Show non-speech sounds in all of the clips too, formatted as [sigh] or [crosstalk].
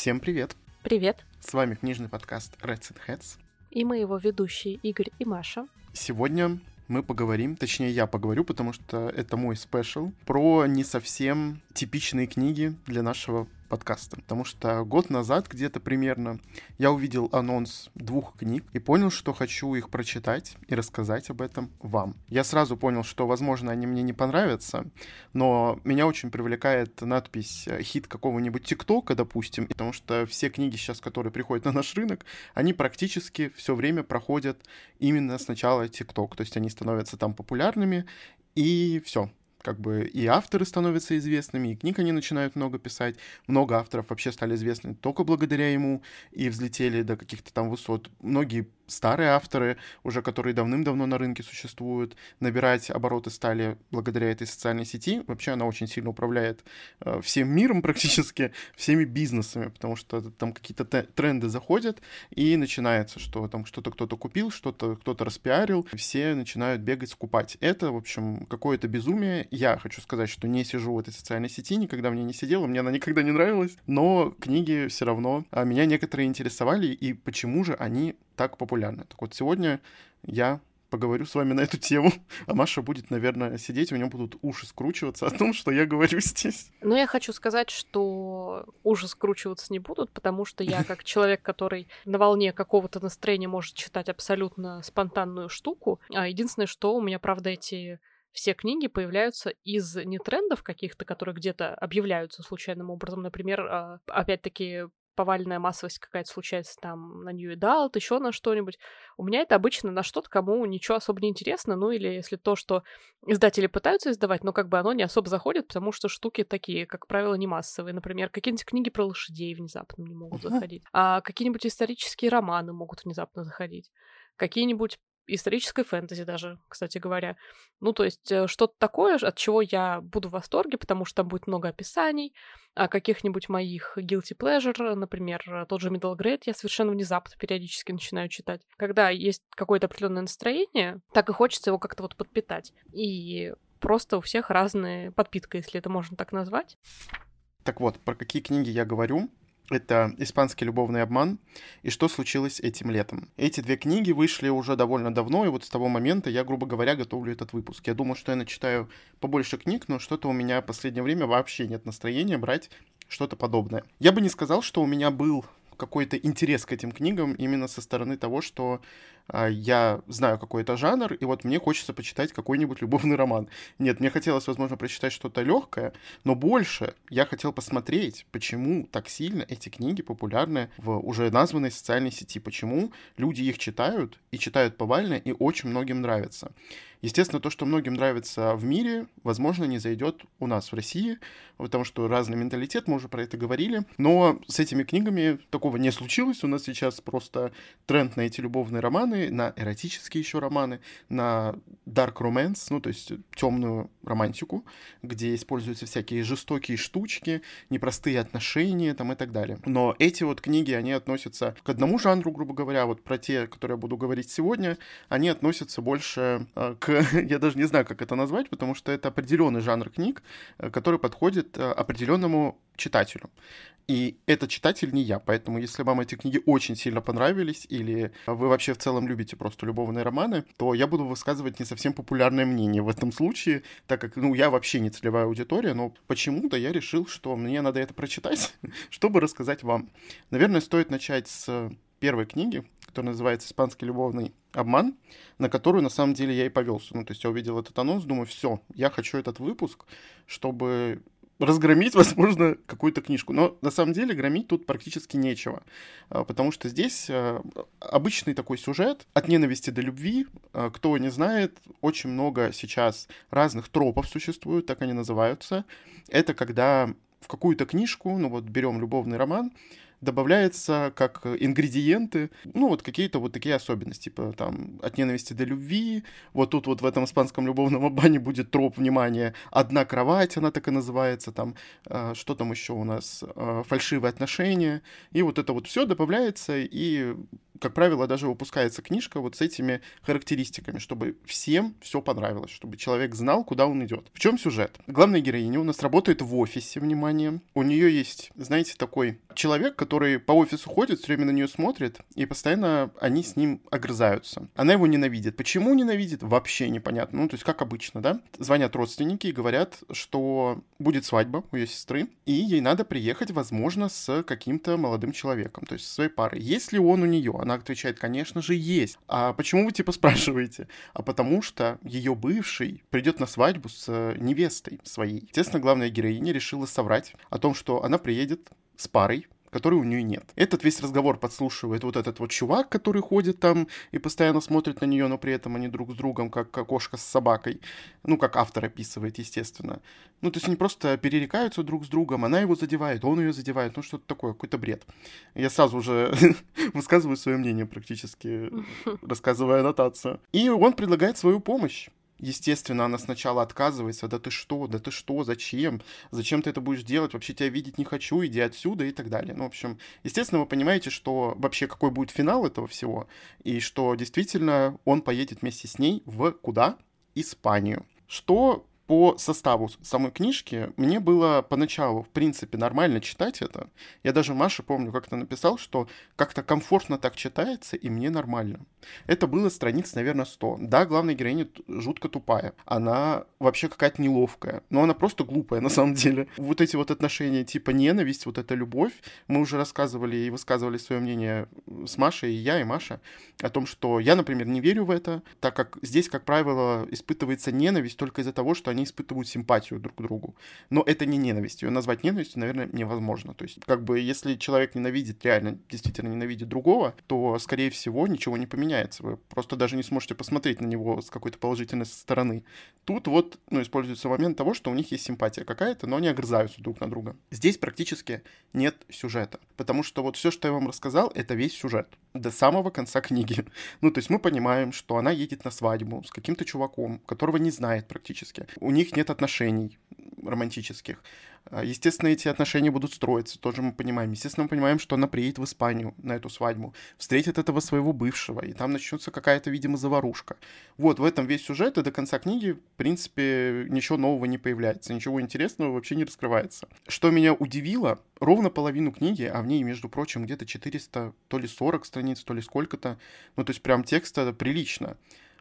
Всем привет! Привет! С вами книжный подкаст Reds and Heads. И мы его ведущие Игорь и Маша. Сегодня мы поговорим, точнее я поговорю, потому что это мой спешл, про не совсем типичные книги для нашего подкаста. Потому что год назад где-то примерно я увидел анонс двух книг и понял, что хочу их прочитать и рассказать об этом вам. Я сразу понял, что, возможно, они мне не понравятся, но меня очень привлекает надпись э, «хит какого-нибудь ТикТока», допустим, потому что все книги сейчас, которые приходят на наш рынок, они практически все время проходят именно сначала ТикТок, то есть они становятся там популярными, и все, как бы и авторы становятся известными, и книг они начинают много писать. Много авторов вообще стали известны только благодаря ему и взлетели до каких-то там высот. Многие старые авторы, уже которые давным-давно на рынке существуют, набирать обороты стали благодаря этой социальной сети. Вообще она очень сильно управляет э, всем миром [laughs] практически, всеми бизнесами, потому что там какие-то тренды заходят, и начинается, что там что-то кто-то купил, что-то кто-то распиарил, все начинают бегать, скупать. Это, в общем, какое-то безумие. Я хочу сказать, что не сижу в этой социальной сети, никогда мне не сидела, мне она никогда не нравилась, но книги все равно а меня некоторые интересовали, и почему же они так популярны. Так вот, сегодня я поговорю с вами на эту тему, [laughs] а Маша будет, наверное, сидеть, у нее будут уши скручиваться о том, что я говорю здесь. Ну, я хочу сказать, что уши скручиваться не будут, потому что я, как человек, который на волне какого-то настроения может читать абсолютно спонтанную штуку, а единственное, что у меня, правда, эти все книги появляются из не трендов каких-то, которые где-то объявляются случайным образом. Например, а, опять-таки повальная массовость какая-то случается там на New Adult, еще на что-нибудь. У меня это обычно на что-то, кому ничего особо не интересно, ну или если то, что издатели пытаются издавать, но как бы оно не особо заходит, потому что штуки такие, как правило, не массовые. Например, какие-нибудь книги про лошадей внезапно не могут заходить, а какие-нибудь исторические романы могут внезапно заходить какие-нибудь исторической фэнтези даже, кстати говоря. Ну, то есть э, что-то такое, от чего я буду в восторге, потому что там будет много описаний, а каких-нибудь моих guilty pleasure, например, тот же Middle Grade я совершенно внезапно периодически начинаю читать. Когда есть какое-то определенное настроение, так и хочется его как-то вот подпитать. И просто у всех разная подпитка, если это можно так назвать. Так вот, про какие книги я говорю? Это «Испанский любовный обман» и «Что случилось этим летом». Эти две книги вышли уже довольно давно, и вот с того момента я, грубо говоря, готовлю этот выпуск. Я думал, что я начитаю побольше книг, но что-то у меня в последнее время вообще нет настроения брать что-то подобное. Я бы не сказал, что у меня был какой-то интерес к этим книгам именно со стороны того, что я знаю какой-то жанр, и вот мне хочется почитать какой-нибудь любовный роман. Нет, мне хотелось, возможно, прочитать что-то легкое, но больше я хотел посмотреть, почему так сильно эти книги популярны в уже названной социальной сети, почему люди их читают и читают повально, и очень многим нравится. Естественно, то, что многим нравится в мире, возможно, не зайдет у нас в России, потому что разный менталитет, мы уже про это говорили. Но с этими книгами такого не случилось. У нас сейчас просто тренд на эти любовные романы, на эротические еще романы, на dark romance, ну, то есть темную романтику, где используются всякие жестокие штучки, непростые отношения там и так далее. Но эти вот книги, они относятся к одному жанру, грубо говоря, вот про те, которые я буду говорить сегодня, они относятся больше э, к [laughs] я даже не знаю, как это назвать, потому что это определенный жанр книг, э, который подходит э, определенному читателю. И этот читатель не я, поэтому если вам эти книги очень сильно понравились, или вы вообще в целом любите просто любовные романы, то я буду высказывать не совсем популярное мнение в этом случае, так как, ну, я вообще не целевая аудитория, но почему-то я решил, что мне надо это прочитать, [laughs] чтобы рассказать вам. Наверное, стоит начать с первой книги, которая называется «Испанский любовный обман», на которую, на самом деле, я и повелся. Ну, то есть я увидел этот анонс, думаю, все, я хочу этот выпуск, чтобы разгромить, [laughs] возможно, какую-то книжку. Но на самом деле громить тут практически нечего, а, потому что здесь а, обычный такой сюжет от ненависти до любви. А, кто не знает, очень много сейчас разных тропов существует, так они называются. Это когда в какую-то книжку, ну вот берем любовный роман, добавляется как ингредиенты, ну, вот какие-то вот такие особенности, типа там от ненависти до любви, вот тут вот в этом испанском любовном обмане будет троп, внимания, одна кровать, она так и называется, там, э, что там еще у нас, э, фальшивые отношения, и вот это вот все добавляется, и как правило, даже выпускается книжка вот с этими характеристиками, чтобы всем все понравилось, чтобы человек знал, куда он идет. В чем сюжет? Главная героиня у нас работает в офисе, внимание. У нее есть, знаете, такой человек, который по офису ходит, все время на нее смотрит, и постоянно они с ним огрызаются. Она его ненавидит. Почему ненавидит? Вообще непонятно. Ну, то есть, как обычно, да? Звонят родственники и говорят, что будет свадьба у ее сестры, и ей надо приехать, возможно, с каким-то молодым человеком, то есть со своей парой. Есть ли он у нее? Она отвечает, конечно же, есть. А почему вы типа [laughs] спрашиваете? А потому что ее бывший придет на свадьбу с невестой своей. Естественно, главная героиня решила соврать о том, что она приедет с парой, которой у нее нет. Этот весь разговор подслушивает вот этот вот чувак, который ходит там и постоянно смотрит на нее, но при этом они друг с другом, как кошка с собакой. Ну, как автор описывает, естественно. Ну, то есть они просто перерекаются друг с другом, она его задевает, он ее задевает, ну, что-то такое, какой-то бред. Я сразу уже [laughs] высказываю свое мнение практически, [laughs] рассказывая аннотацию. И он предлагает свою помощь. Естественно, она сначала отказывается. Да ты что? Да ты что? Зачем? Зачем ты это будешь делать? Вообще тебя видеть не хочу, иди отсюда и так далее. Ну, в общем, естественно, вы понимаете, что вообще какой будет финал этого всего, и что действительно он поедет вместе с ней в куда? Испанию. Что по составу самой книжки мне было поначалу, в принципе, нормально читать это. Я даже Маше, помню, как-то написал, что как-то комфортно так читается, и мне нормально. Это было страниц, наверное, 100. Да, главная героиня жутко тупая. Она вообще какая-то неловкая. Но она просто глупая, [laughs] на самом деле. Вот эти вот отношения типа ненависть, вот эта любовь. Мы уже рассказывали и высказывали свое мнение с Машей, и я, и Маша, о том, что я, например, не верю в это, так как здесь, как правило, испытывается ненависть только из-за того, что они они испытывают симпатию друг к другу. Но это не ненависть. Ее назвать ненавистью, наверное, невозможно. То есть, как бы, если человек ненавидит, реально, действительно ненавидит другого, то, скорее всего, ничего не поменяется. Вы просто даже не сможете посмотреть на него с какой-то положительной стороны. Тут вот, ну, используется момент того, что у них есть симпатия какая-то, но они огрызаются друг на друга. Здесь практически нет сюжета, потому что вот все, что я вам рассказал, это весь сюжет до самого конца книги. [laughs] Ну, то есть мы понимаем, что она едет на свадьбу с каким-то чуваком, которого не знает практически. У них нет отношений романтических. А, естественно, эти отношения будут строиться, тоже мы понимаем. Естественно, мы понимаем, что она приедет в Испанию на эту свадьбу, встретит этого своего бывшего, и там начнется какая-то, видимо, заварушка. Вот, в этом весь сюжет, и до конца книги, в принципе, ничего нового не появляется, ничего интересного вообще не раскрывается. Что меня удивило, ровно половину книги, а в ней, между прочим, где-то 400, то ли 40 страниц, то ли сколько-то, ну, то есть прям текста прилично.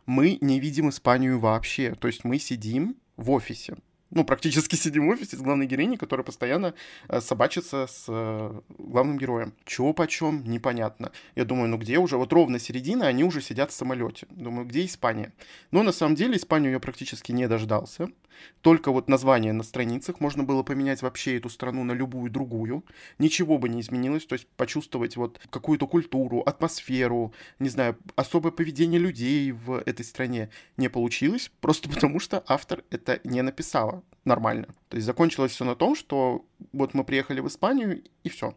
Мы не видим Испанию вообще, то есть мы сидим в офисе, ну, практически сидим в офисе с главной героиней, которая постоянно э, собачится с э, главным героем. Чего почем, непонятно. Я думаю, ну где уже? Вот ровно середина, они уже сидят в самолете. Думаю, где Испания? Но на самом деле Испанию я практически не дождался. Только вот название на страницах можно было поменять вообще эту страну на любую другую. Ничего бы не изменилось, то есть почувствовать вот какую-то культуру, атмосферу, не знаю, особое поведение людей в этой стране не получилось, просто [laughs] потому что автор это не написала нормально. То есть закончилось все на том, что вот мы приехали в Испанию, и все.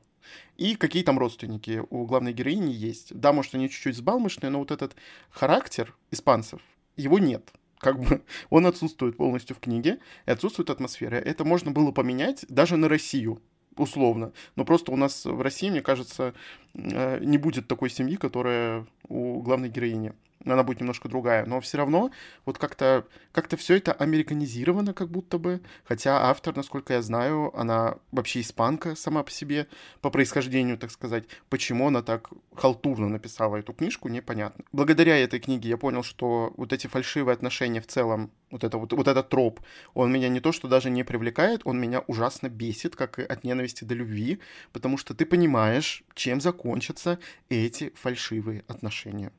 И какие там родственники у главной героини есть. Да, может, они чуть-чуть сбалмошные, но вот этот характер испанцев, его нет. Как бы [laughs] он отсутствует полностью в книге, и отсутствует атмосфера. Это можно было поменять даже на Россию, условно. Но просто у нас в России, мне кажется, э, не будет такой семьи, которая у главной героини она будет немножко другая, но все равно вот как-то как все это американизировано как будто бы, хотя автор, насколько я знаю, она вообще испанка сама по себе, по происхождению, так сказать. Почему она так халтурно написала эту книжку, непонятно. Благодаря этой книге я понял, что вот эти фальшивые отношения в целом, вот, это, вот, вот этот троп, он меня не то, что даже не привлекает, он меня ужасно бесит, как и от ненависти до любви, потому что ты понимаешь, чем закончатся эти фальшивые отношения.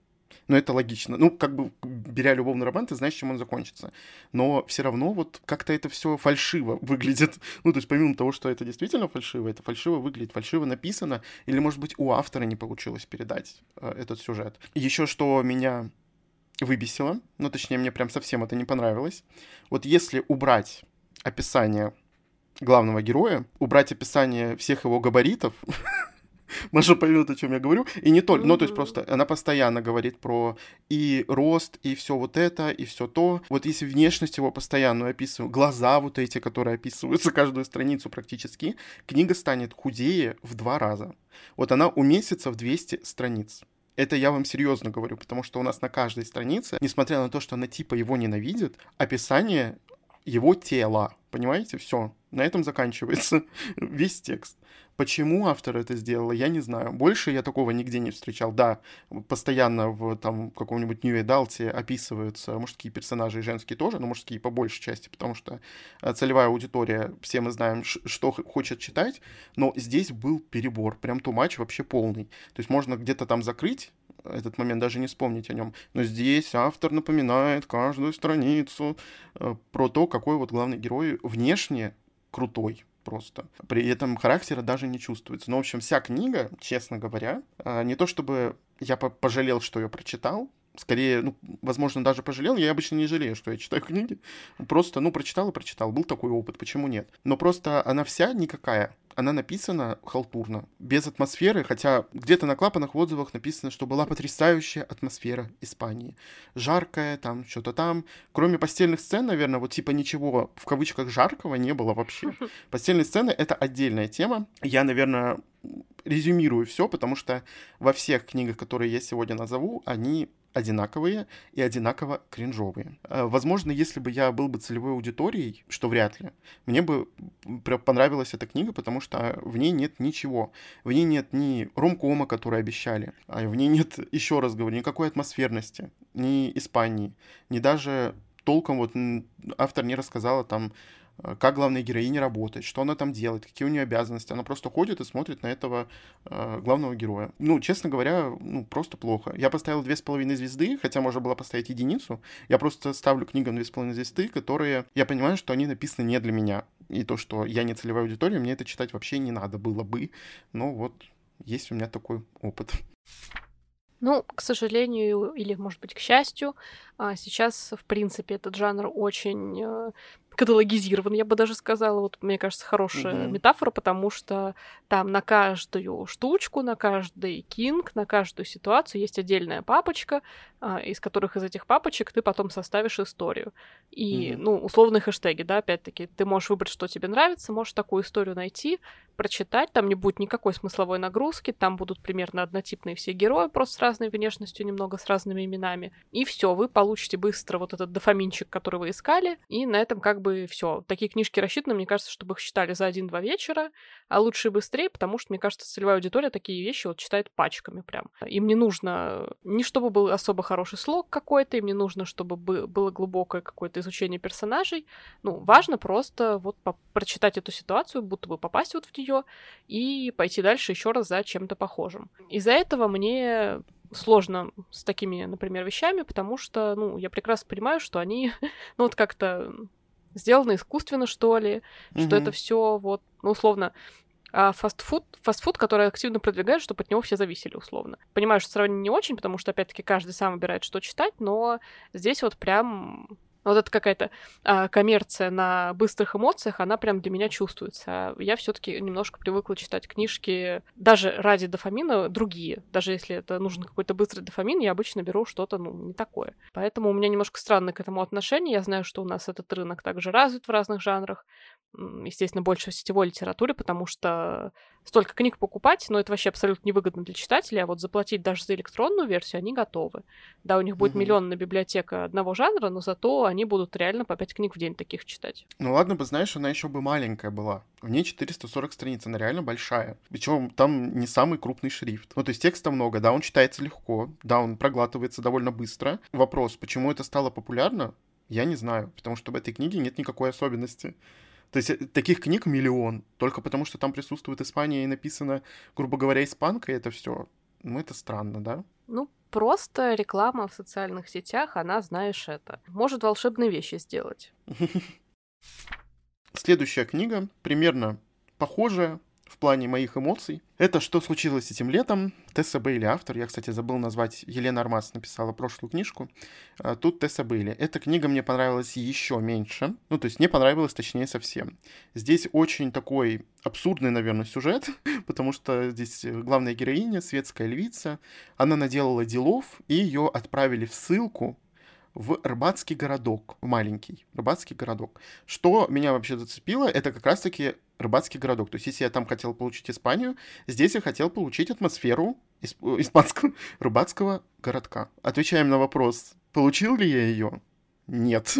Но это логично. Ну, как бы, беря любовный роман, ты знаешь, чем он закончится. Но все равно вот как-то это все фальшиво выглядит. Ну, то есть помимо того, что это действительно фальшиво, это фальшиво выглядит, фальшиво написано, или, может быть, у автора не получилось передать э, этот сюжет. Еще что меня выбесило, ну, точнее, мне прям совсем это не понравилось. Вот если убрать описание главного героя, убрать описание всех его габаритов, [laughs] [laughs] Маша поймет, о чем я говорю. И не только, ну, то есть просто она постоянно говорит про и рост, и все вот это, и все то. Вот если внешность его постоянно описываю, глаза вот эти, которые описываются [laughs] каждую страницу практически, книга станет худее в два раза. Вот она уместится в 200 страниц. Это я вам серьезно говорю, потому что у нас на каждой странице, несмотря на то, что она типа его ненавидит, описание его тела. Понимаете? Все. На этом заканчивается [laughs] весь текст. Почему автор это сделал, я не знаю. Больше я такого нигде не встречал. Да, постоянно в там каком-нибудь New Adult описываются мужские персонажи и женские тоже, но мужские по большей части, потому что э, целевая аудитория, все мы знаем, что хочет читать, но здесь был перебор, прям тумач вообще полный. То есть можно где-то там закрыть этот момент, даже не вспомнить о нем. Но здесь автор напоминает каждую страницу э, про то, какой вот главный герой внешне крутой просто. При этом характера даже не чувствуется. Но, в общем, вся книга, честно говоря, э, не то чтобы я пожалел, что ее прочитал, скорее, ну, возможно, даже пожалел. Я обычно не жалею, что я читаю [laughs] книги. Просто, ну, прочитал и прочитал. Был такой опыт, почему нет? Но просто она вся никакая. Она написана халтурно, без атмосферы, хотя где-то на клапанах в отзывах написано, что была потрясающая атмосфера Испании. Жаркая, там, что-то там. Кроме постельных сцен, наверное, вот типа ничего в кавычках жаркого не было вообще. [laughs] Постельные сцены — это отдельная тема. Я, наверное, резюмирую все, потому что во всех книгах, которые я сегодня назову, они одинаковые и одинаково кринжовые. Э, возможно, если бы я был бы целевой аудиторией, что вряд ли, мне бы понравилась эта книга, потому что в ней нет ничего. В ней нет ни ромкома, который обещали, а в ней нет, [laughs] еще раз говорю, никакой атмосферности, ни Испании, ни даже толком вот автор не рассказала там как главная героиня работает, что она там делает, какие у нее обязанности. Она просто ходит и смотрит на этого э, главного героя. Ну, честно говоря, ну, просто плохо. Я поставил две с половиной звезды, хотя можно было поставить единицу. Я просто ставлю книгам две с половиной звезды, которые, я понимаю, что они написаны не для меня. И то, что я не целевая аудитория, мне это читать вообще не надо было бы. Но вот есть у меня такой опыт. Ну, к сожалению, или, может быть, к счастью, а, сейчас, в принципе, этот жанр очень э, каталогизирован, я бы даже сказала. Вот, мне кажется, хорошая mm-hmm. метафора, потому что там на каждую штучку, на каждый кинг, на каждую ситуацию есть отдельная папочка, а, из которых из этих папочек ты потом составишь историю. И, mm-hmm. ну, условные хэштеги, да, опять-таки, ты можешь выбрать, что тебе нравится, можешь такую историю найти, прочитать, там не будет никакой смысловой нагрузки, там будут примерно однотипные все герои, просто с разной внешностью, немного с разными именами. И все, вы получите быстро вот этот дофаминчик, который вы искали, и на этом как бы все. Такие книжки рассчитаны, мне кажется, чтобы их читали за один-два вечера, а лучше и быстрее, потому что, мне кажется, целевая аудитория такие вещи вот читает пачками прям. Им не нужно, не чтобы был особо хороший слог какой-то, им не нужно, чтобы было глубокое какое-то изучение персонажей. Ну, важно просто вот прочитать эту ситуацию, будто бы попасть вот в и пойти дальше еще раз за чем-то похожим. Из-за этого мне сложно с такими, например, вещами, потому что, ну, я прекрасно понимаю, что они, [laughs] ну, вот как-то сделано искусственно, что ли, mm-hmm. что это все вот, ну, условно, а фастфуд, фастфуд, который активно продвигает, чтобы от него все зависели, условно. Понимаю, что сравнение не очень, потому что, опять-таки, каждый сам выбирает, что читать, но здесь вот прям вот это какая-то а, коммерция на быстрых эмоциях, она прям для меня чувствуется. А я все-таки немножко привыкла читать книжки даже ради дофамина другие. Даже если это нужен какой-то быстрый дофамин, я обычно беру что-то, ну, не такое. Поэтому у меня немножко странное к этому отношение. Я знаю, что у нас этот рынок также развит в разных жанрах естественно, больше в сетевой литературе, потому что столько книг покупать, но это вообще абсолютно невыгодно для читателя, а вот заплатить даже за электронную версию они готовы. Да, у них будет mm-hmm. миллионная библиотека одного жанра, но зато они будут реально по 5 книг в день таких читать. Ну ладно бы, знаешь, она еще бы маленькая была. В ней 440 страниц, она реально большая. Причем там не самый крупный шрифт. Ну, то есть текста много, да, он читается легко, да, он проглатывается довольно быстро. Вопрос, почему это стало популярно, я не знаю, потому что в этой книге нет никакой особенности. То есть э, таких книг миллион, только потому что там присутствует Испания и написано, грубо говоря, испанкой это все. Ну, это странно, да? Ну, просто реклама в социальных сетях, она, знаешь, это. Может волшебные вещи сделать. [laughs] Следующая книга, примерно похожая, в плане моих эмоций. Это «Что случилось этим летом?» Тесса Бейли автор. Я, кстати, забыл назвать. Елена Армас написала прошлую книжку. А, тут Тесса Бейли. Эта книга мне понравилась еще меньше. Ну, то есть не понравилась, точнее, совсем. Здесь очень такой абсурдный, наверное, сюжет, [laughs] потому что здесь главная героиня, светская львица, она наделала делов, и ее отправили в ссылку в рыбацкий городок, маленький рыбацкий городок. Что меня вообще зацепило, это как раз-таки рыбацкий городок. То есть, если я там хотел получить Испанию, здесь я хотел получить атмосферу исп- испанского [laughs] рыбацкого городка. Отвечаем на вопрос, получил ли я ее? Нет.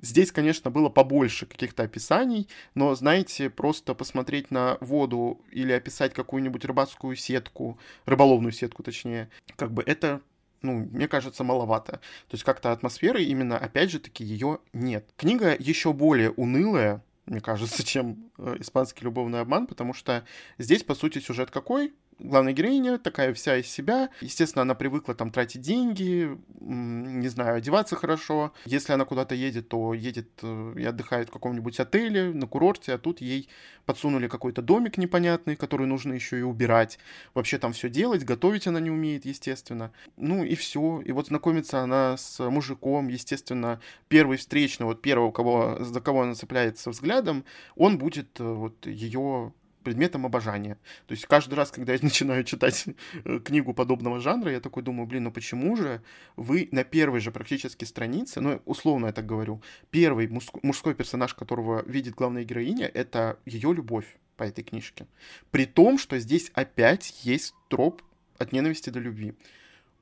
Здесь, конечно, было побольше каких-то описаний, но, знаете, просто посмотреть на воду или описать какую-нибудь рыбацкую сетку, рыболовную сетку, точнее, как бы это ну, мне кажется, маловато. То есть как-то атмосферы именно, опять же таки, ее нет. Книга еще более унылая, мне кажется, [laughs] чем э, испанский любовный обман, потому что здесь, по сути, сюжет какой? Главная героиня такая вся из себя. Естественно, она привыкла там тратить деньги, не знаю, одеваться хорошо. Если она куда-то едет, то едет э, и отдыхает в каком-нибудь отеле, на курорте, а тут ей подсунули какой-то домик непонятный, который нужно еще и убирать. Вообще там все делать, готовить она не умеет, естественно. Ну и все. И вот знакомится она с мужиком, естественно, первый встречный, вот первого, кого, за кого она цепляется взглядом, он будет э, вот ее предметом обожания. То есть каждый раз, когда я [laughs] начинаю читать э, книгу подобного жанра, я такой думаю, блин, ну почему же вы на первой же практически странице, ну, условно я так говорю, первый мужской персонаж, которого видит главная героиня, это ее любовь по этой книжке. При том, что здесь опять есть троп от ненависти до любви.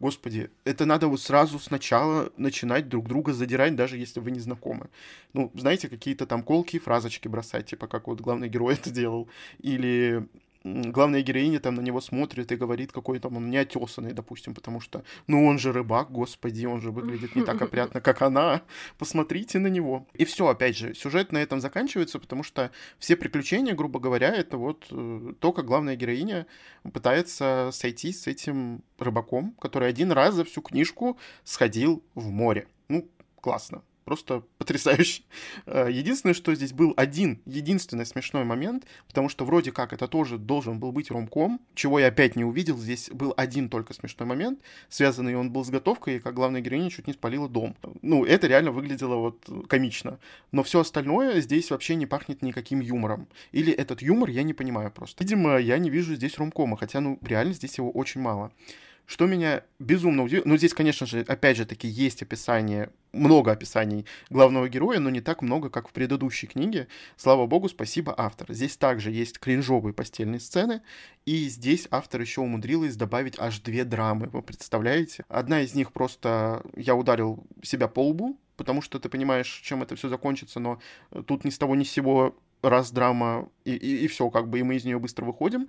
Господи, это надо вот сразу сначала начинать друг друга задирать, даже если вы не знакомы. Ну, знаете, какие-то там колкие фразочки бросать, типа как вот главный герой [laughs] это делал. Или главная героиня там на него смотрит и говорит, какой там он неотесанный, допустим, потому что, ну он же рыбак, господи, он же выглядит не так опрятно, как она, посмотрите на него. И все, опять же, сюжет на этом заканчивается, потому что все приключения, грубо говоря, это вот э, то, как главная героиня пытается сойти с этим рыбаком, который один раз за всю книжку сходил в море. Ну, классно просто потрясающе. Э, единственное, что здесь был один, единственный смешной момент, потому что вроде как это тоже должен был быть ромком, чего я опять не увидел, здесь был один только смешной момент, связанный он был с готовкой, и как главная героиня чуть не спалила дом. Ну, это реально выглядело вот комично. Но все остальное здесь вообще не пахнет никаким юмором. Или этот юмор я не понимаю просто. Видимо, я не вижу здесь ромкома, хотя, ну, реально здесь его очень мало. Что меня безумно удивило, ну здесь, конечно же, опять же таки есть описание, много описаний главного героя, но не так много, как в предыдущей книге. Слава богу, спасибо автор. Здесь также есть кринжовые постельные сцены, и здесь автор еще умудрилась добавить аж две драмы, вы представляете? Одна из них просто я ударил себя по лбу, потому что ты понимаешь, чем это все закончится, но тут ни с того ни с сего раз драма, и, и, и все, как бы, и мы из нее быстро выходим.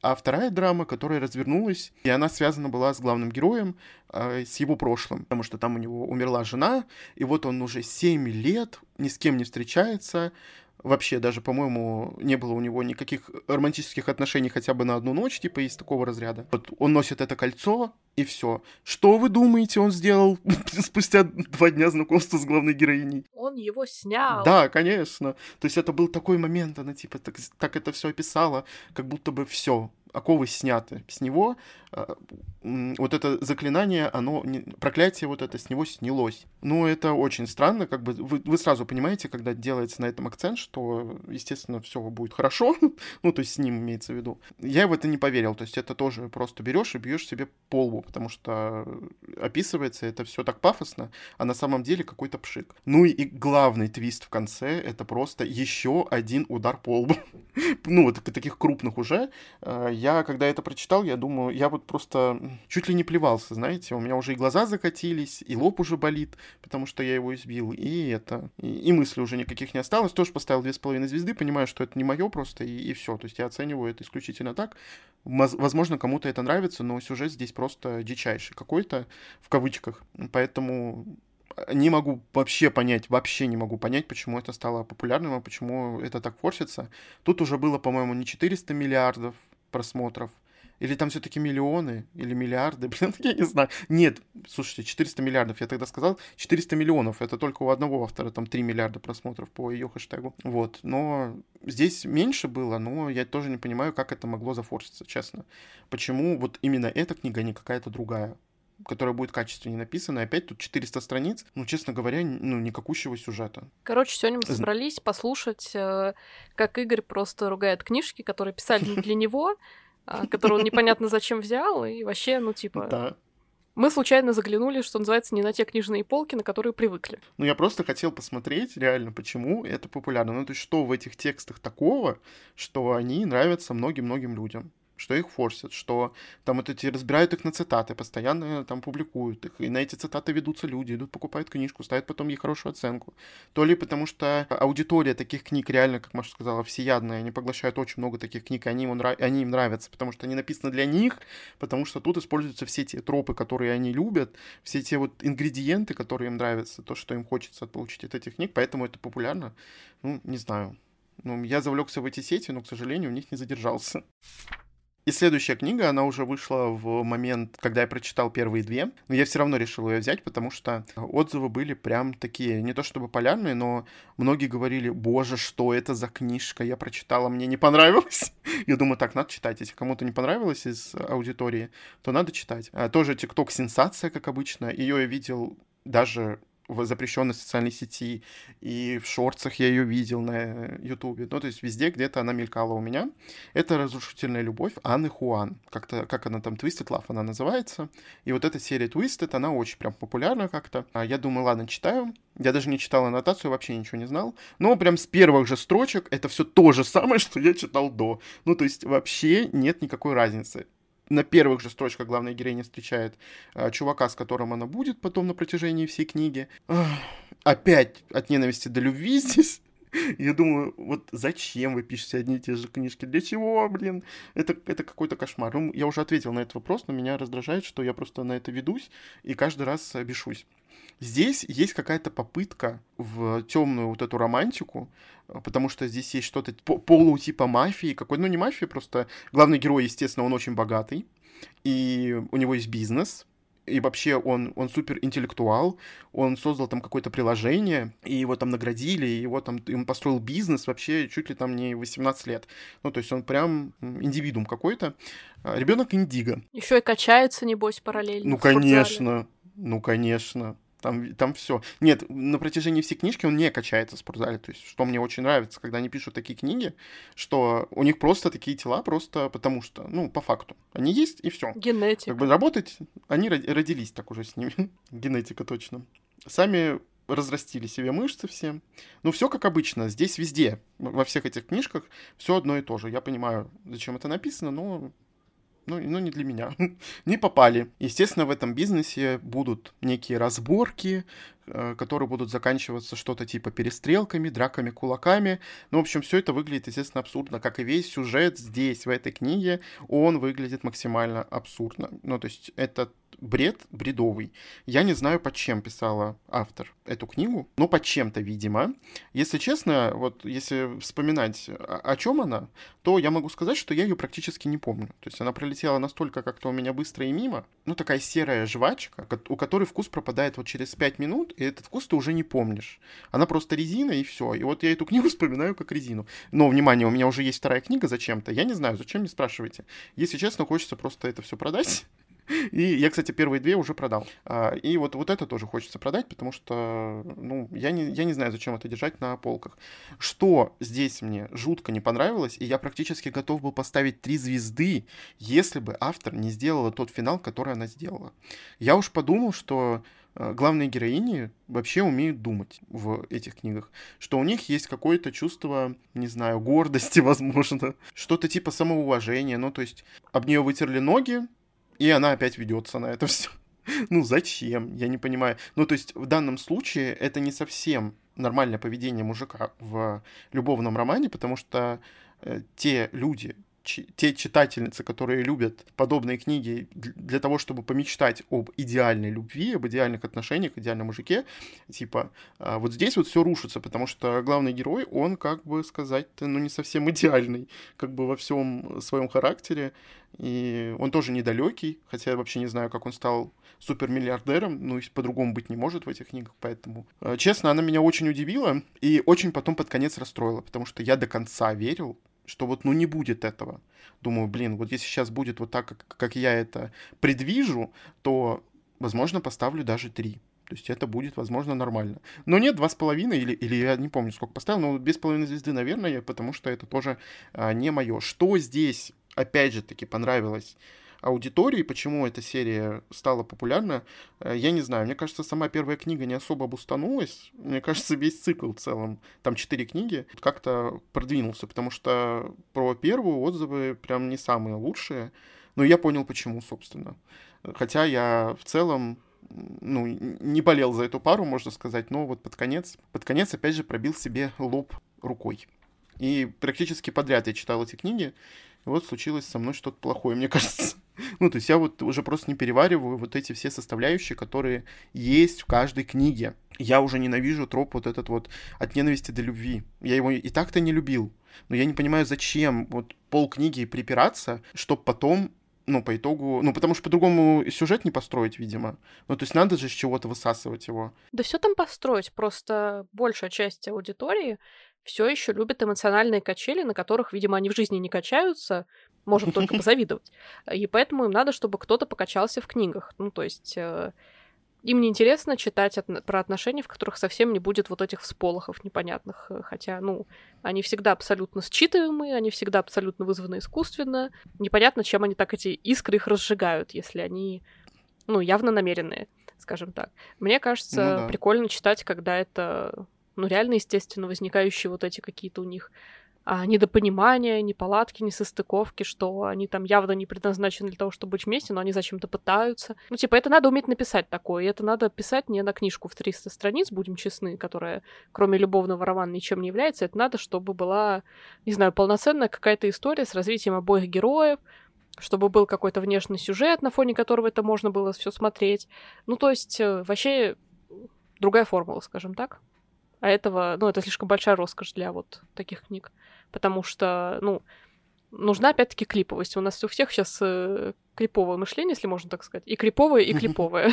А вторая драма, которая развернулась, и она связана была с главным героем, э, с его прошлым, потому что там у него умерла жена, и вот он уже 7 лет ни с кем не встречается, вообще даже, по-моему, не было у него никаких романтических отношений хотя бы на одну ночь, типа из такого разряда. Вот он носит это кольцо, и все. Что вы думаете, он сделал [laughs] спустя два дня знакомства с главной героиней? Он его снял. Да, конечно. То есть это был такой момент, она типа так, так это все описала, как будто бы все оковы сняты с него, а, вот это заклинание, оно, проклятие вот это с него снялось. Ну, это очень странно, как бы вы, вы сразу понимаете, когда делается на этом акцент, что, естественно, все будет хорошо, [laughs] ну, то есть с ним имеется в виду. Я в это не поверил, то есть это тоже просто берешь и бьешь себе по лбу, потому что описывается это все так пафосно, а на самом деле какой-то пшик. Ну и главный твист в конце, это просто еще один удар по лбу. [laughs] ну, вот таких крупных уже. Я, когда это прочитал, я думаю, я вот просто чуть ли не плевался, знаете, у меня уже и глаза закатились, и лоб уже болит, потому что я его избил, и это, и, и мысли уже никаких не осталось, тоже поставил две с половиной звезды, понимаю, что это не мое просто, и, и все, то есть я оцениваю это исключительно так. Возможно, кому-то это нравится, но сюжет здесь просто дичайший какой-то, в кавычках, поэтому не могу вообще понять, вообще не могу понять, почему это стало популярным, а почему это так форсится. Тут уже было, по-моему, не 400 миллиардов просмотров, или там все-таки миллионы, или миллиарды, [laughs] блин, я не знаю. Нет, слушайте, 400 миллиардов, я тогда сказал, 400 миллионов, это только у одного автора, там 3 миллиарда просмотров по ее хэштегу. Вот, но здесь меньше было, но я тоже не понимаю, как это могло зафорситься, честно. Почему вот именно эта книга, а не какая-то другая которая будет качественнее написана. И опять тут 400 страниц, ну, честно говоря, ну, никакущего сюжета. Короче, сегодня мы собрались послушать, э, как Игорь просто ругает книжки, которые писали не для него, а, который он непонятно зачем взял, и вообще, ну, типа... Да. Мы случайно заглянули, что называется, не на те книжные полки, на которые привыкли. Ну, я просто хотел посмотреть реально, почему это популярно. Ну, то есть, что в этих текстах такого, что они нравятся многим-многим людям что их форсят, что там вот эти разбирают их на цитаты, постоянно там публикуют их, и на эти цитаты ведутся люди, идут, покупают книжку, ставят потом ей хорошую оценку. То ли потому что аудитория таких книг реально, как Маша сказала, всеядная, они поглощают очень много таких книг, они, ему они им нравятся, потому что они написаны для них, потому что тут используются все те тропы, которые они любят, все те вот ингредиенты, которые им нравятся, то, что им хочется получить от этих книг, поэтому это популярно. Ну, не знаю. Ну, я завлекся в эти сети, но, к сожалению, у них не задержался. И следующая книга, она уже вышла в момент, когда я прочитал первые две, но я все равно решил ее взять, потому что отзывы были прям такие, не то чтобы полярные, но многие говорили, боже, что это за книжка, я прочитала, мне не понравилось. [laughs] Я думаю, так, надо читать. Если кому-то не понравилось из аудитории, то надо читать. А, тоже TikTok сенсация, как обычно. Ее я видел даже в запрещенной социальной сети, и в шорцах я ее видел на Ютубе. Ну, то есть везде где-то она мелькала у меня. Это «Разрушительная любовь» Анны Хуан. Как-то, как она там, Twisted Love она называется. И вот эта серия Twisted, она очень прям популярна как-то. А я думаю, ладно, читаю. Я даже не читал аннотацию, вообще ничего не знал. Но прям с первых же строчек это все то же самое, [laughs] что я читал до. Ну, то есть вообще нет никакой разницы на первых же строчках главная героиня встречает э, чувака, с которым она будет потом на протяжении всей книги. Опять от ненависти до любви [laughs] здесь. [laughs] Я думаю, вот зачем вы пишете одни и те же книжки? Для чего, блин? Это, это какой-то кошмар. Я уже ответил на этот вопрос, но меня раздражает, что я просто на это ведусь и каждый раз бешусь. Здесь есть какая-то попытка в темную вот эту романтику, потому что здесь есть что-то полу типа мафии, какой, ну не мафия, просто главный герой, естественно, он очень богатый, и у него есть бизнес, и вообще он, он супер интеллектуал, он создал там какое-то приложение, и его там наградили, и его там, он построил бизнес вообще чуть ли там не 18 лет. Ну, то есть он прям индивидуум какой-то. А, Ребенок индиго. Еще и качается, небось, параллельно. Ну, конечно, ну, конечно. Там, там все. Нет, на протяжении всей книжки он не качается в спортзале. То есть, что мне очень нравится, когда они пишут такие книги, что у них просто такие тела, просто потому что, ну, по факту. Они есть, и все. Генетика. Как бы работать, они родились так уже с ними. [laughs] Генетика точно. Сами разрастили себе мышцы все. Ну, все как обычно. Здесь везде, во всех этих книжках, все одно и то же. Я понимаю, зачем это написано, но ну, ну не для меня, [laughs] не попали. Естественно, в этом бизнесе будут некие разборки, э, которые будут заканчиваться что-то типа перестрелками, драками, кулаками. Ну, в общем, все это выглядит, естественно, абсурдно, как и весь сюжет здесь, в этой книге, он выглядит максимально абсурдно. Ну, то есть это бред бредовый. Я не знаю, под чем писала автор эту книгу, но под чем-то, видимо. Если честно, вот если вспоминать, о, о чем она, то я могу сказать, что я ее практически не помню. То есть она пролетела настолько как-то у меня быстро и мимо. Ну, такая серая жвачка, у которой вкус пропадает вот через 5 минут, и этот вкус ты уже не помнишь. Она просто резина, и все. И вот я эту книгу [laughs] вспоминаю как резину. Но, внимание, у меня уже есть вторая книга зачем-то. Я не знаю, зачем, не спрашивайте. Если честно, хочется просто это все продать [laughs] и я, кстати, первые две уже продал. А, и вот, вот это тоже хочется продать, потому что, ну, я не, я не знаю, зачем это держать на полках. Что здесь мне жутко не понравилось, и я практически готов был поставить три звезды, если бы автор не сделала тот финал, который она сделала. Я уж подумал, что а, главные героини вообще умеют думать в этих книгах, что у них есть какое-то чувство, не знаю, гордости, [laughs] возможно, что-то типа самоуважения, ну, то есть об нее вытерли ноги, и она опять ведется на это [laughs] все. Ну зачем? Я не понимаю. Ну то есть в данном случае это не совсем нормальное поведение мужика в любовном романе, потому что э, те люди, те читательницы, которые любят подобные книги для того, чтобы помечтать об идеальной любви, об идеальных отношениях, идеальном мужике, типа, а, вот здесь вот все рушится, потому что главный герой, он, как бы сказать ну, не совсем [laughs] идеальный, как бы во всем своем характере, и он тоже недалекий, хотя я вообще не знаю, как он стал супермиллиардером, ну, по-другому быть не может в этих книгах, поэтому... А, честно, она меня очень удивила и очень потом под конец расстроила, потому что я до конца верил, что вот ну не будет этого. Думаю, блин, вот если сейчас будет вот так, как, как я это предвижу, то, возможно, поставлю даже три. То есть это будет, возможно, нормально. Но нет, два с половиной, или, или я не помню, сколько поставил, но без половины звезды, наверное, потому что это тоже а, не мое. Что здесь, опять же таки, понравилось аудитории, почему эта серия стала популярна, э, я не знаю. Мне кажется, сама первая книга не особо обустанулась. Мне кажется, весь цикл в целом, там четыре книги, как-то продвинулся, потому что про первую отзывы прям не самые лучшие. Но я понял, почему, собственно. Хотя я в целом ну, не болел за эту пару, можно сказать, но вот под конец, под конец опять же пробил себе лоб рукой. И практически подряд я читал эти книги, и вот случилось со мной что-то плохое, мне [laughs] кажется. [laughs] Ну, то есть я вот уже просто не перевариваю вот эти все составляющие, которые есть в каждой книге. Я уже ненавижу троп вот этот вот от ненависти до любви. Я его и так-то не любил. Но я не понимаю, зачем вот пол книги припираться, чтобы потом ну, по итогу, ну, потому что по-другому сюжет не построить, видимо. Ну, то есть надо же с чего-то высасывать его. Да все там построить, просто большая часть аудитории все еще любит эмоциональные качели, на которых, видимо, они в жизни не качаются, можем только [laughs] позавидовать. И поэтому им надо, чтобы кто-то покачался в книгах. Ну, то есть э, им не интересно читать от, про отношения, в которых совсем не будет вот этих всполохов непонятных. Э, хотя, ну, они всегда абсолютно считываемые, они всегда абсолютно вызваны искусственно. Непонятно, чем они так эти искры их разжигают, если они, ну, явно намеренные, скажем так. Мне кажется, ну, да. прикольно читать, когда это, ну, реально, естественно, возникающие вот эти какие-то у них а, недопонимания, неполадки, несостыковки, что они там явно не предназначены для того, чтобы быть вместе, но они зачем-то пытаются. Ну, типа, это надо уметь написать такое, и это надо писать не на книжку в 300 страниц, будем честны, которая, кроме любовного романа, ничем не является. Это надо, чтобы была, не знаю, полноценная какая-то история с развитием обоих героев, чтобы был какой-то внешний сюжет, на фоне которого это можно было все смотреть. Ну, то есть, э, вообще другая формула, скажем так. А этого, ну, это слишком большая роскошь для вот таких книг потому что, ну, нужна опять-таки клиповость. У нас у всех сейчас э, клиповое мышление, если можно так сказать. И криповое, и клиповое.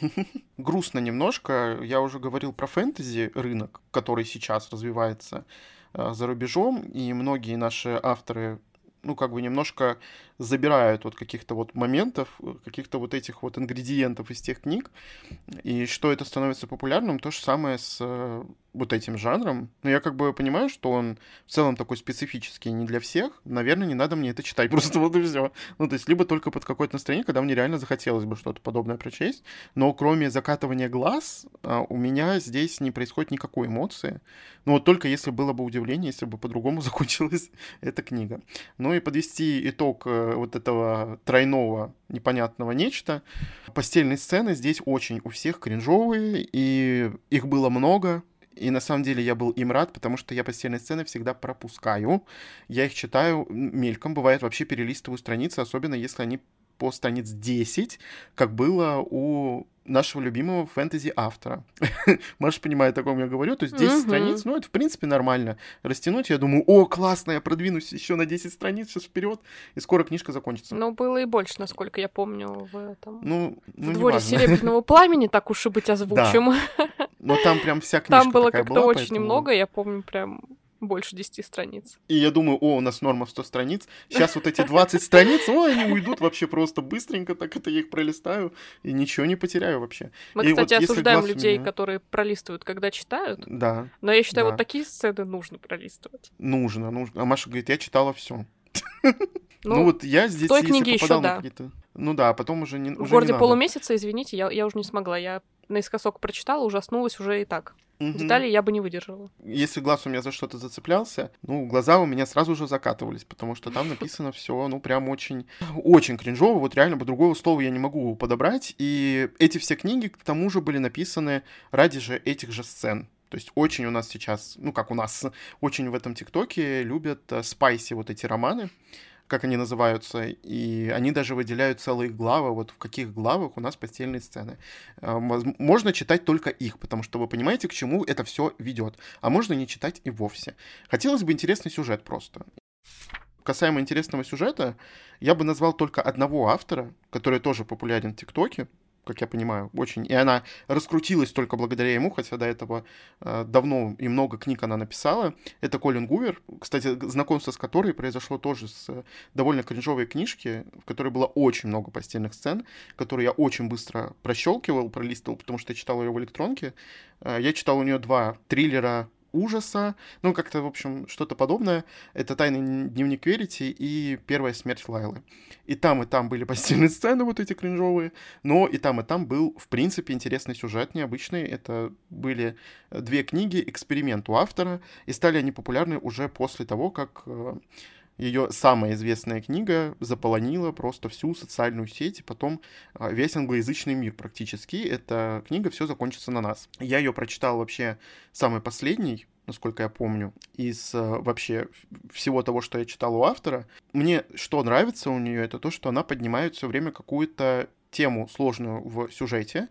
[laughs] Грустно немножко. Я уже говорил про фэнтези рынок, который сейчас развивается э, за рубежом, и многие наши авторы ну, как бы немножко забирают вот каких-то вот моментов, каких-то вот этих вот ингредиентов из тех книг, и что это становится популярным, то же самое с э, вот этим жанром. Но я как бы понимаю, что он в целом такой специфический, не для всех. Наверное, не надо мне это читать, [laughs] просто вот и все. Ну, то есть, либо только под какое-то настроение, когда мне реально захотелось бы что-то подобное прочесть. Но кроме закатывания глаз, а, у меня здесь не происходит никакой эмоции. Ну, вот только если было бы удивление, если бы по-другому [laughs] закончилась эта книга. Ну и подвести итог э, вот этого тройного непонятного нечто. Постельные сцены здесь очень у всех кринжовые, и их было много, и на самом деле я был им рад, потому что я постельные сцены всегда пропускаю. Я их читаю мельком, бывает вообще перелистываю страницы, особенно если они по страниц 10, как было у нашего любимого фэнтези-автора. [laughs] Маша понимает, о ком я говорю. То есть 10 страниц, ну, это, в принципе, нормально. Растянуть, я думаю, о, классно, я продвинусь еще на 10 страниц сейчас вперед, и скоро книжка закончится. Ну, было и больше, насколько я помню, в этом. Ну, ну в дворе Серебряного [laughs] пламени, так уж и быть озвучим. Но там прям вся книжка Там было как-то очень много, я помню прям больше 10 страниц. И я думаю, о, у нас норма в 100 страниц. Сейчас вот эти 20 страниц, о, они уйдут вообще просто быстренько, так это я их пролистаю и ничего не потеряю вообще. Мы, и кстати, вот, осуждаем людей, меня... которые пролистывают, когда читают. Да. Но я считаю, да. вот такие сцены нужно пролистывать. Нужно, нужно. А Маша говорит, я читала все. Ну, ну вот я здесь, той книге еще, да. какие-то... Ну да, а потом уже не В городе полумесяца, извините, я, я уже не смогла. Я наискосок прочитала, ужаснулась уже и так. Угу. Деталей я бы не выдержала. Если глаз у меня за что-то зацеплялся, ну, глаза у меня сразу же закатывались, потому что там написано все, ну, прям очень, очень кринжово, вот реально по другого слова я не могу подобрать, и эти все книги, к тому же, были написаны ради же этих же сцен. То есть очень у нас сейчас, ну как у нас, очень в этом ТикТоке любят э, спайси вот эти романы как они называются, и они даже выделяют целые главы, вот в каких главах у нас постельные сцены. А, можно читать только их, потому что вы понимаете, к чему это все ведет, а можно не читать и вовсе. Хотелось бы интересный сюжет просто. Касаемо интересного сюжета, я бы назвал только одного автора, который тоже популярен в ТикТоке, как я понимаю, очень. И она раскрутилась только благодаря ему, хотя до этого э, давно и много книг она написала. Это Колин Гувер, кстати, знакомство с которой произошло тоже с э, довольно кринжовой книжки, в которой было очень много постельных сцен, которые я очень быстро прощелкивал, пролистывал, потому что я читал ее в электронке. Э, я читал у нее два триллера ужаса, ну, как-то, в общем, что-то подобное. Это «Тайный дневник Верити» и «Первая смерть Лайлы». И там, и там были постельные [laughs] сцены вот эти кринжовые, но и там, и там был, в принципе, интересный сюжет, необычный. Это были две книги, эксперимент у автора, и стали они популярны уже после того, как э, ее самая известная книга заполонила просто всю социальную сеть, и потом а, весь англоязычный мир практически. Эта книга «Все закончится на нас». Я ее прочитал вообще самый последний, насколько я помню, из а, вообще всего того, что я читал у автора. Мне что нравится у нее, это то, что она поднимает все время какую-то тему сложную в сюжете.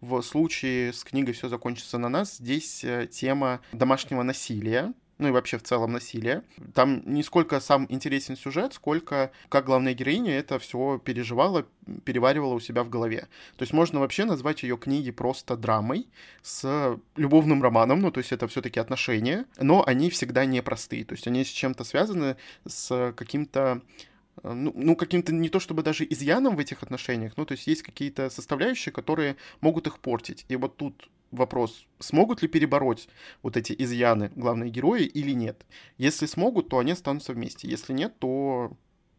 В случае с книгой «Все закончится на нас» здесь э, тема домашнего насилия, ну и вообще в целом насилие. Там не сколько сам интересен сюжет, сколько как главная героиня это все переживала, переваривала у себя в голове. То есть можно вообще назвать ее книги просто драмой с любовным романом, ну то есть это все-таки отношения, но они всегда непростые, то есть они с чем-то связаны с каким-то ну, ну, каким-то не то чтобы даже изъяном в этих отношениях, ну, то есть есть какие-то составляющие, которые могут их портить. И вот тут вопрос, смогут ли перебороть вот эти изъяны главные герои или нет. Если смогут, то они останутся вместе. Если нет, то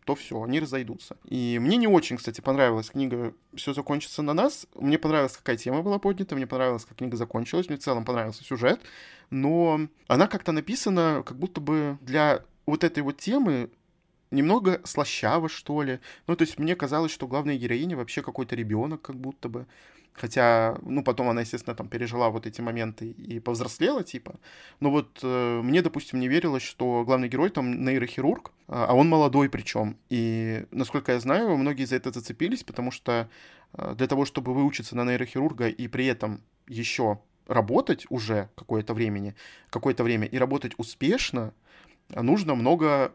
то все, они разойдутся. И мне не очень, кстати, понравилась книга «Все закончится на нас». Мне понравилась, какая тема была поднята, мне понравилось, как книга закончилась, мне в целом понравился сюжет, но она как-то написана как будто бы для вот этой вот темы немного слащаво, что ли. Ну, то есть мне казалось, что главная героиня вообще какой-то ребенок, как будто бы. Хотя, ну, потом она, естественно, там пережила вот эти моменты и повзрослела, типа. Но вот э, мне, допустим, не верилось, что главный герой там нейрохирург, а, а он молодой причем. И, насколько я знаю, многие за это зацепились, потому что э, для того, чтобы выучиться на нейрохирурга и при этом еще работать уже какое-то времени, какое-то время и работать успешно, нужно много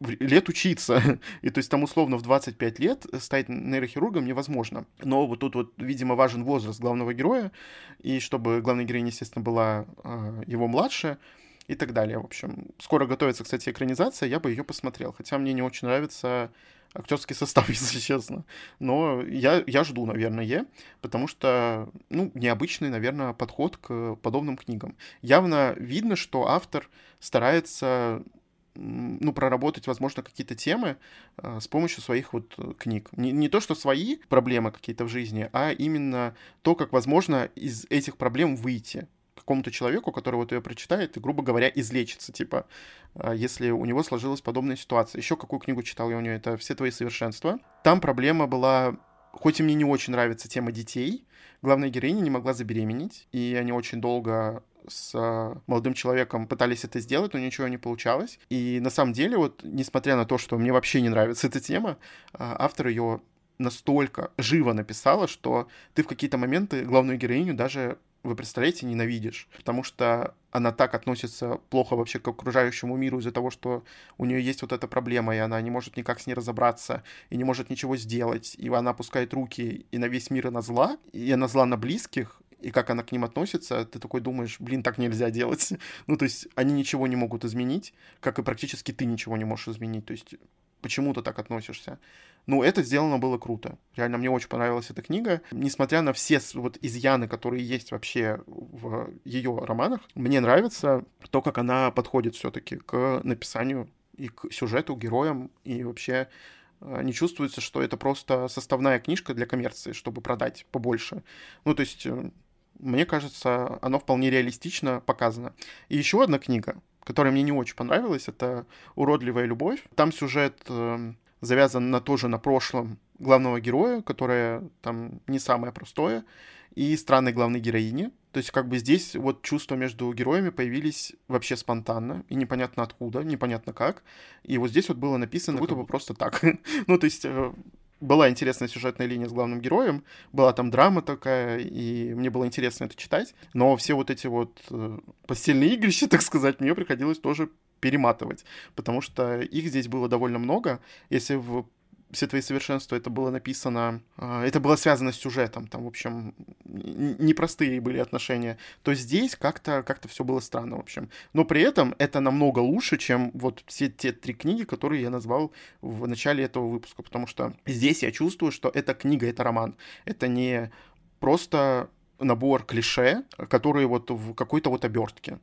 лет учиться. [laughs] И то есть там условно в 25 лет стать нейрохирургом невозможно. Но вот тут вот, видимо, важен возраст главного героя, и чтобы главная героиня, естественно, была э, его младше, и так далее. В общем, скоро готовится, кстати, экранизация, я бы ее посмотрел. Хотя мне не очень нравится актерский состав, [laughs] если честно. Но я, я жду, наверное, потому что, ну, необычный, наверное, подход к подобным книгам. Явно видно, что автор старается ну, проработать, возможно, какие-то темы э, с помощью своих вот э, книг. Не, не то, что свои проблемы какие-то в жизни, а именно то, как возможно из этих проблем выйти какому-то человеку, который вот ее прочитает и, грубо говоря, излечится, типа, э, если у него сложилась подобная ситуация. Еще какую книгу читал я у нее, это «Все твои совершенства». Там проблема была, хоть и мне не очень нравится тема детей, главная героиня не могла забеременеть, и они очень долго с а, молодым человеком пытались это сделать, но ничего не получалось. И на самом деле, вот, несмотря на то, что мне вообще не нравится эта тема, а, автор ее настолько живо написала, что ты в какие-то моменты главную героиню даже вы представляете, ненавидишь, потому что она так относится плохо вообще к окружающему миру из-за того, что у нее есть вот эта проблема, и она не может никак с ней разобраться, и не может ничего сделать, и она опускает руки и на весь мир она зла, и она зла на близких, и как она к ним относится, ты такой думаешь, блин, так нельзя делать. [laughs] ну, то есть они ничего не могут изменить, как и практически ты ничего не можешь изменить. То есть почему ты так относишься. Ну, это сделано было круто. Реально, мне очень понравилась эта книга. Несмотря на все вот изъяны, которые есть вообще в ее романах, мне нравится то, как она подходит все-таки к написанию и к сюжету, героям, и вообще э, не чувствуется, что это просто составная книжка для коммерции, чтобы продать побольше. Ну, то есть э, мне кажется, оно вполне реалистично показано. И еще одна книга, которая мне не очень понравилась, это «Уродливая любовь». Там сюжет э, завязан на тоже на прошлом главного героя, которое там не самое простое, и странной главной героини. То есть как бы здесь вот чувства между героями появились вообще спонтанно, и непонятно откуда, непонятно как. И вот здесь вот было написано, будто бы просто так. [laughs] ну, то есть э, была интересная сюжетная линия с главным героем, была там драма такая, и мне было интересно это читать, но все вот эти вот э, постельные игрища, [laughs] так сказать, мне приходилось тоже перематывать, потому что их здесь было довольно много. Если в все твои совершенства это было написано, а, это было связано с сюжетом, там, в общем, непростые были отношения, то здесь как-то как все было странно, в общем. Но при этом это намного лучше, чем вот все те три книги, которые я назвал в начале этого выпуска, потому что здесь я чувствую, что эта книга, это роман, это не просто набор клише, которые вот в какой-то вот обертке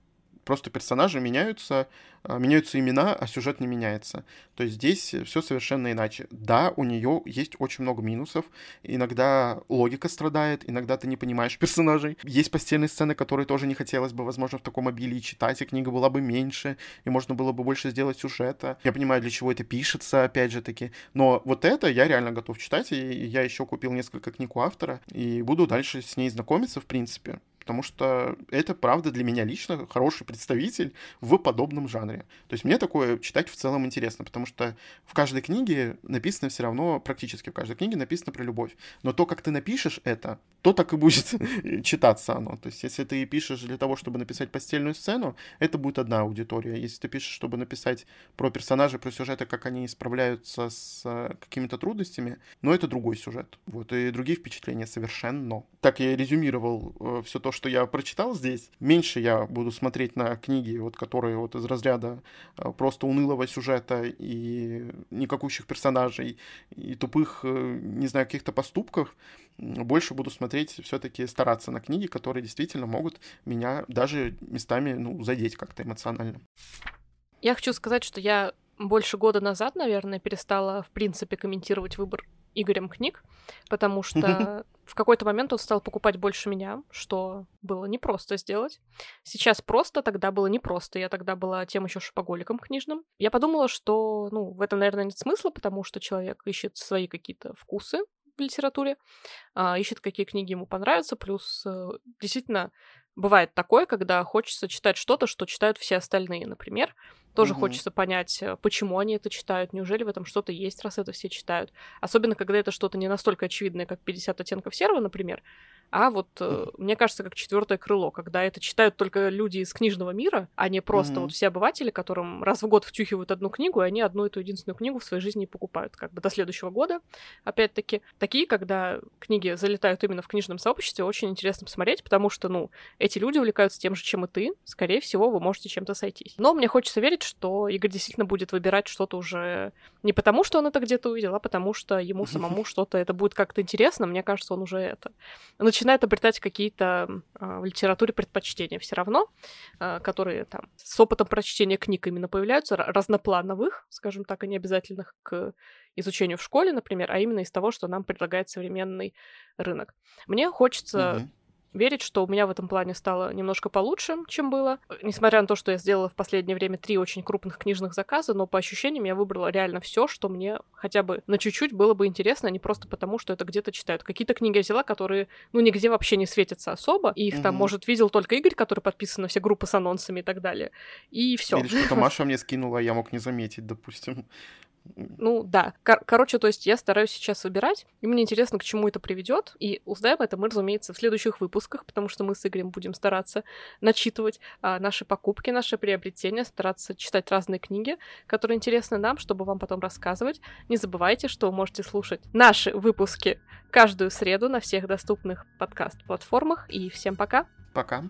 Просто персонажи меняются, а, меняются имена, а сюжет не меняется. То есть здесь все совершенно иначе. Да, у нее есть очень много минусов. Иногда логика страдает, иногда ты не понимаешь [laughs] персонажей. Есть постельные сцены, которые тоже не хотелось бы, возможно, в таком обилии читать, и книга была бы меньше, и можно было бы больше сделать сюжета. Я понимаю, для чего это пишется, опять же таки. Но вот это я реально готов читать, и я еще купил несколько книг у автора, и буду дальше с ней знакомиться, в принципе потому что это, правда, для меня лично хороший представитель в подобном жанре. То есть мне такое читать в целом интересно, потому что в каждой книге написано все равно, практически в каждой книге написано про любовь. Но то, как ты напишешь это, то так и будет [laughs] читаться оно. То есть если ты пишешь для того, чтобы написать постельную сцену, это будет одна аудитория. Если ты пишешь, чтобы написать про персонажей, про сюжеты, как они справляются с э, какими-то трудностями, но это другой сюжет. Вот, и другие впечатления совершенно. Так я резюмировал э, все то, что я прочитал здесь, меньше я буду смотреть на книги, вот, которые вот из разряда э, просто унылого сюжета и никакущих персонажей, и тупых, э, не знаю, каких-то поступков. Больше буду смотреть, все-таки стараться на книги, которые действительно могут меня даже местами, ну, задеть как-то эмоционально. Я хочу сказать, что я больше года назад, наверное, перестала, в принципе, комментировать выбор Игорем книг, потому что в какой-то момент он стал покупать больше меня, что было непросто сделать. Сейчас просто, тогда было непросто. Я тогда была тем еще шопоголиком книжным. Я подумала, что, ну, в этом, наверное, нет смысла, потому что человек ищет свои какие-то вкусы в литературе, а, ищет, какие книги ему понравятся, плюс э, действительно бывает такое, когда хочется читать что-то, что читают все остальные, например. Тоже угу. хочется понять, э, почему они это читают, неужели в этом что-то есть, раз это все читают. Особенно, когда это что-то не настолько очевидное, как 50 оттенков серого, например, а вот, э, мне кажется, как четвертое крыло, когда это читают только люди из книжного мира, а не просто mm-hmm. вот все обыватели, которым раз в год втюхивают одну книгу, и они одну эту единственную книгу в своей жизни покупают, как бы до следующего года. Опять-таки, такие, когда книги залетают именно в книжном сообществе, очень интересно посмотреть, потому что, ну, эти люди увлекаются тем же, чем и ты, скорее всего, вы можете чем-то сойтись. Но мне хочется верить, что Игорь действительно будет выбирать что-то уже не потому, что он это где-то увидел, а потому что ему [laughs] самому что-то это будет как-то интересно. Мне кажется, он уже это начинает обретать какие-то э, в литературе предпочтения все равно, э, которые там с опытом прочтения книг именно появляются, разноплановых, скажем так, и не обязательных к изучению в школе, например, а именно из того, что нам предлагает современный рынок. Мне хочется угу верить, что у меня в этом плане стало немножко получше, чем было. Несмотря на то, что я сделала в последнее время три очень крупных книжных заказа, но по ощущениям я выбрала реально все, что мне хотя бы на чуть-чуть было бы интересно, а не просто потому, что это где-то читают. Какие-то книги я взяла, которые, ну, нигде вообще не светятся особо, и их угу. там, может, видел только Игорь, который подписан на все группы с анонсами и так далее. И все. Или что-то [laughs] Маша мне скинула, а я мог не заметить, допустим. Ну да. Кор- короче, то есть я стараюсь сейчас выбирать, и мне интересно, к чему это приведет. И узнаем это мы, разумеется, в следующих выпусках, потому что мы с Игорем будем стараться начитывать а, наши покупки, наши приобретения, стараться читать разные книги, которые интересны нам, чтобы вам потом рассказывать. Не забывайте, что вы можете слушать наши выпуски каждую среду на всех доступных подкаст-платформах. И всем пока! Пока!